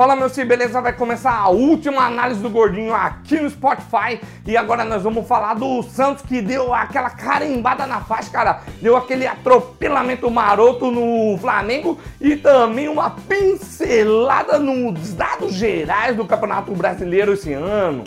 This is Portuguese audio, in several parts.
Fala meu sim, beleza? Vai começar a última análise do Gordinho aqui no Spotify e agora nós vamos falar do Santos que deu aquela carimbada na faixa, cara. Deu aquele atropelamento maroto no Flamengo e também uma pincelada nos dados gerais do Campeonato Brasileiro esse ano.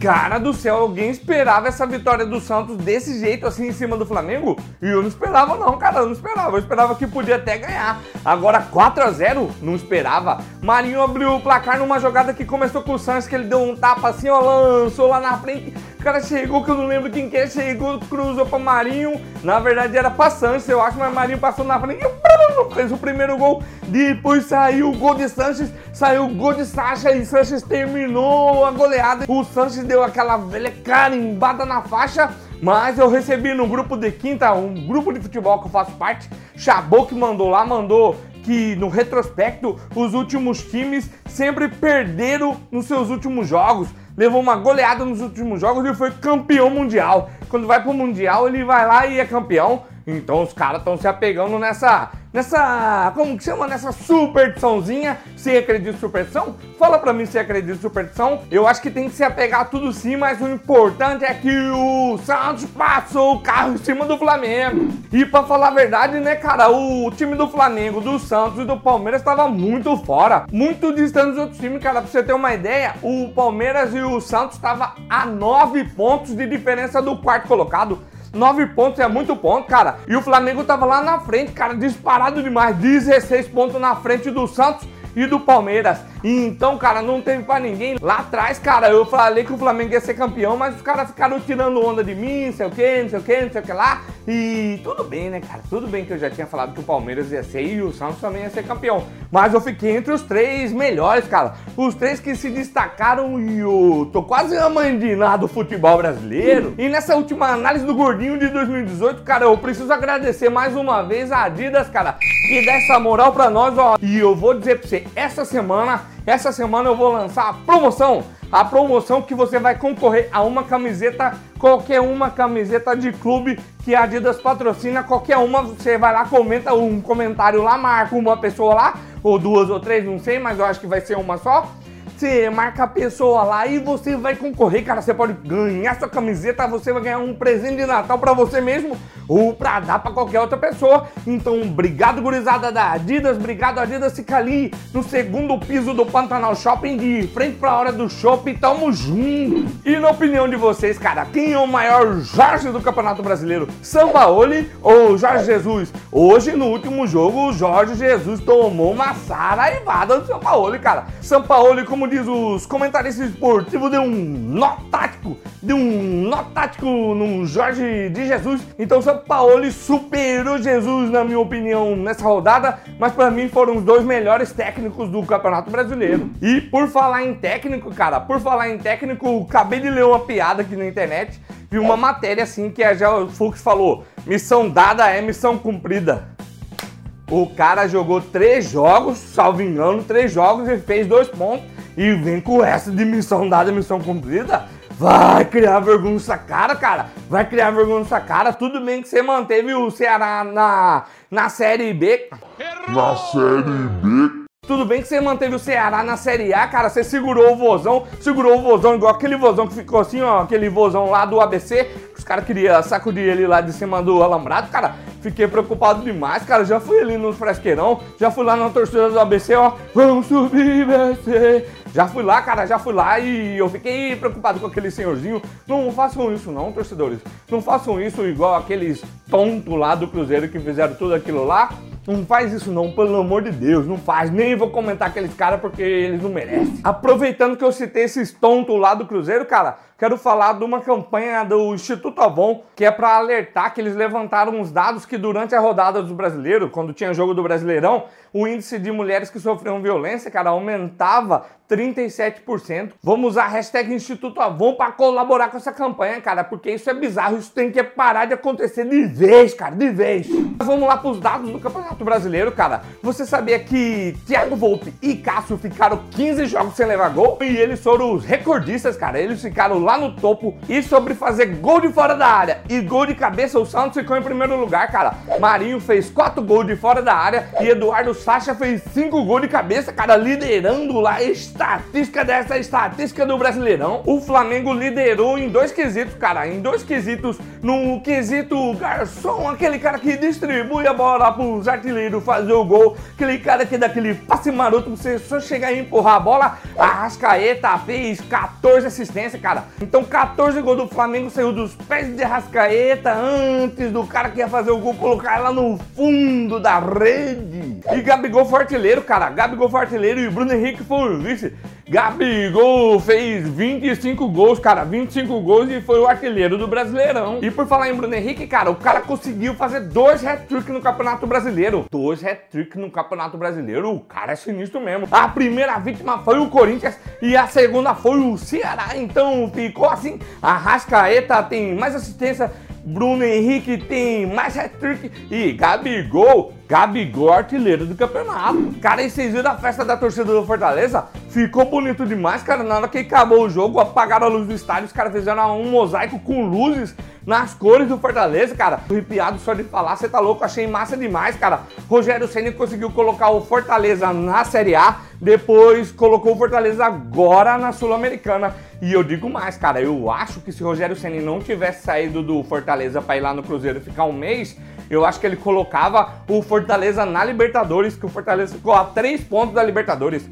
Cara do céu, alguém esperava essa vitória do Santos desse jeito, assim, em cima do Flamengo? E eu não esperava não, cara, eu não esperava. Eu esperava que podia até ganhar. Agora 4 a 0 não esperava. Marinho abriu o placar numa jogada que começou com o Santos, que ele deu um tapa assim, ó, lançou lá na frente. O cara chegou, que eu não lembro quem que é, chegou, cruzou pra Marinho. Na verdade era pra Sanches, eu acho, mas Marinho passou na frente e fez o primeiro gol. Depois saiu o gol de Sanches, saiu o gol de Sacha e Sanches terminou a goleada. O Sanches deu aquela velha carimbada na faixa. Mas eu recebi no grupo de quinta, um grupo de futebol que eu faço parte, Chabot que mandou lá, mandou que no retrospecto os últimos times sempre perderam nos seus últimos jogos levou uma goleada nos últimos jogos e foi campeão mundial. Quando vai pro mundial, ele vai lá e é campeão. Então os caras estão se apegando nessa, nessa, como que chama? Nessa superstiçãozinha. Você acredita em superstição? Fala pra mim se acredita em superstição. Eu acho que tem que se apegar a tudo sim, mas o importante é que o Santos passou o carro em cima do Flamengo. E pra falar a verdade, né, cara, o time do Flamengo, do Santos e do Palmeiras estava muito fora. Muito distante dos outros times, cara. Pra você ter uma ideia, o Palmeiras e o Santos estavam a nove pontos de diferença do quarto colocado. 9 pontos é muito ponto, cara. E o Flamengo tava lá na frente, cara, disparado demais. 16 pontos na frente do Santos e do Palmeiras. Então, cara, não teve pra ninguém. Lá atrás, cara, eu falei que o Flamengo ia ser campeão, mas os caras ficaram tirando onda de mim, não sei o que, não sei o que, não sei o que lá. E tudo bem, né, cara? Tudo bem que eu já tinha falado que o Palmeiras ia ser e o Santos também ia ser campeão. Mas eu fiquei entre os três melhores, cara. Os três que se destacaram e eu tô quase amandinado do futebol brasileiro. E nessa última análise do Gordinho de 2018, cara, eu preciso agradecer mais uma vez a Adidas, cara, que dá essa moral pra nós, ó. E eu vou dizer pra você, essa semana essa semana eu vou lançar a promoção. A promoção que você vai concorrer a uma camiseta, qualquer uma camiseta de clube que a Adidas patrocina, qualquer uma, você vai lá, comenta um comentário lá, marca uma pessoa lá, ou duas ou três, não sei, mas eu acho que vai ser uma só. Você marca a pessoa lá e você vai concorrer, cara. Você pode ganhar sua camiseta, você vai ganhar um presente de Natal para você mesmo ou para dar para qualquer outra pessoa. Então, obrigado, gurizada da Adidas. Obrigado, Adidas. Fica ali no segundo piso do Pantanal Shopping, de frente para a hora do shopping. Tamo junto. E na opinião de vocês, cara, quem é o maior Jorge do Campeonato Brasileiro? Sampaoli ou Jorge Jesus? Hoje, no último jogo, o Jorge Jesus tomou uma saraivada do Sampaoli, cara. Sampaoli, como diz os comentaristas esportivos, deu um nó tático, deu um nó tático no Jorge de Jesus. Então, São Paulo superou Jesus, na minha opinião, nessa rodada, mas para mim foram os dois melhores técnicos do Campeonato Brasileiro. E por falar em técnico, cara, por falar em técnico, acabei de ler uma piada aqui na internet, vi uma matéria assim que a Gel Fux falou: missão dada é missão cumprida. O cara jogou três jogos, salvo engano, três jogos e fez dois pontos e vem com essa de missão dada, missão cumprida, vai criar vergonha nessa cara, cara. Vai criar vergonha nessa cara. Tudo bem que você manteve o Ceará na, na Série B. Na Série B. Tudo bem que você manteve o Ceará na Série A, cara. Você segurou o vozão, segurou o vozão igual aquele vozão que ficou assim, ó, aquele vozão lá do ABC. Os caras queriam sacudir ele lá de cima do alambrado, cara. Fiquei preocupado demais, cara. Já fui ali no fresqueirão, já fui lá na torcida do ABC, ó. Vamos subir, BC. Já fui lá, cara, já fui lá e eu fiquei preocupado com aquele senhorzinho. Não façam isso não, torcedores. Não façam isso igual aqueles tontos lá do Cruzeiro que fizeram tudo aquilo lá. Não faz isso não, pelo amor de Deus, não faz. Nem vou comentar aqueles caras porque eles não merecem. Aproveitando que eu citei esses tontos lá do Cruzeiro, cara, quero falar de uma campanha do Instituto Avon, que é para alertar que eles levantaram uns dados que durante a rodada do brasileiro, quando tinha jogo do Brasileirão, o índice de mulheres que sofriam violência, cara, aumentava 37%. Vamos usar a hashtag Instituto Avon para colaborar com essa campanha, cara, porque isso é bizarro, isso tem que parar de acontecer de vez, cara, de vez. Vamos lá para os dados do Campeonato Brasileiro, cara. Você sabia que Thiago Volpe e Cássio ficaram 15 jogos sem levar gol? E eles foram os recordistas, cara, eles ficaram lá no topo. E sobre fazer gol de fora da área e gol de cabeça, o Santos ficou em primeiro lugar, cara. Marinho fez 4 gols de fora da área e Eduardo Sacha fez 5 gols de cabeça, cara, liderando lá a estatística dessa estatística do Brasileirão. O Flamengo liderou em dois quesitos, cara, em dois quesitos. No quesito garçom, aquele cara que distribui a bola pros artilheiros fazer o gol, aquele cara que dá aquele passe maroto pra você só chegar e empurrar a bola. A Rascaeta fez 14 assistências, cara. Então 14 gols do Flamengo saiu dos pés de Rascaeta antes do cara que ia fazer o gol colocar ela no fundo da rede. E Gabigol foi artilheiro, cara. Gabigol foi artilheiro e Bruno Henrique foi vice. Gabigol fez 25 gols, cara, 25 gols e foi o artilheiro do Brasileirão. E por falar em Bruno Henrique, cara, o cara conseguiu fazer dois hat-trick no Campeonato Brasileiro. Dois hat-trick no Campeonato Brasileiro, o cara é sinistro mesmo. A primeira vítima foi o Corinthians e a segunda foi o Ceará. Então ficou assim, a Rascaeta tem mais assistência Bruno Henrique tem mais hat-trick e Gabigol, Gabigol artilheiro do campeonato. Cara, e vocês viram a festa da torcida do Fortaleza? Ficou bonito demais, cara. Na hora que acabou o jogo, apagaram a luz do estádio, os caras fizeram um mosaico com luzes nas cores do Fortaleza, cara. Arrepiado só de falar, você tá louco, achei massa demais, cara. Rogério Ceni conseguiu colocar o Fortaleza na Série A, depois colocou o Fortaleza agora na Sul-Americana. E eu digo mais, cara, eu acho que se Rogério Ceni não tivesse saído do Fortaleza para ir lá no Cruzeiro ficar um mês, eu acho que ele colocava o Fortaleza na Libertadores, que o Fortaleza ficou a três pontos da Libertadores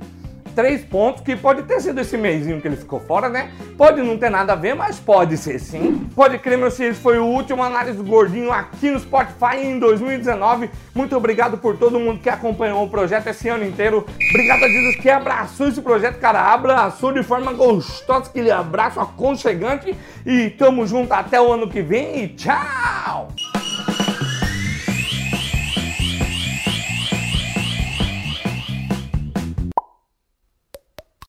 três pontos, que pode ter sido esse mêsinho que ele ficou fora, né? Pode não ter nada a ver, mas pode ser sim. Pode crer, meus filhos, foi o último análise Gordinho aqui no Spotify em 2019. Muito obrigado por todo mundo que acompanhou o projeto esse ano inteiro. Obrigado a Jesus que abraçou esse projeto, cara. Abraçou de forma gostosa, aquele abraço aconchegante. E tamo junto até o ano que vem e tchau!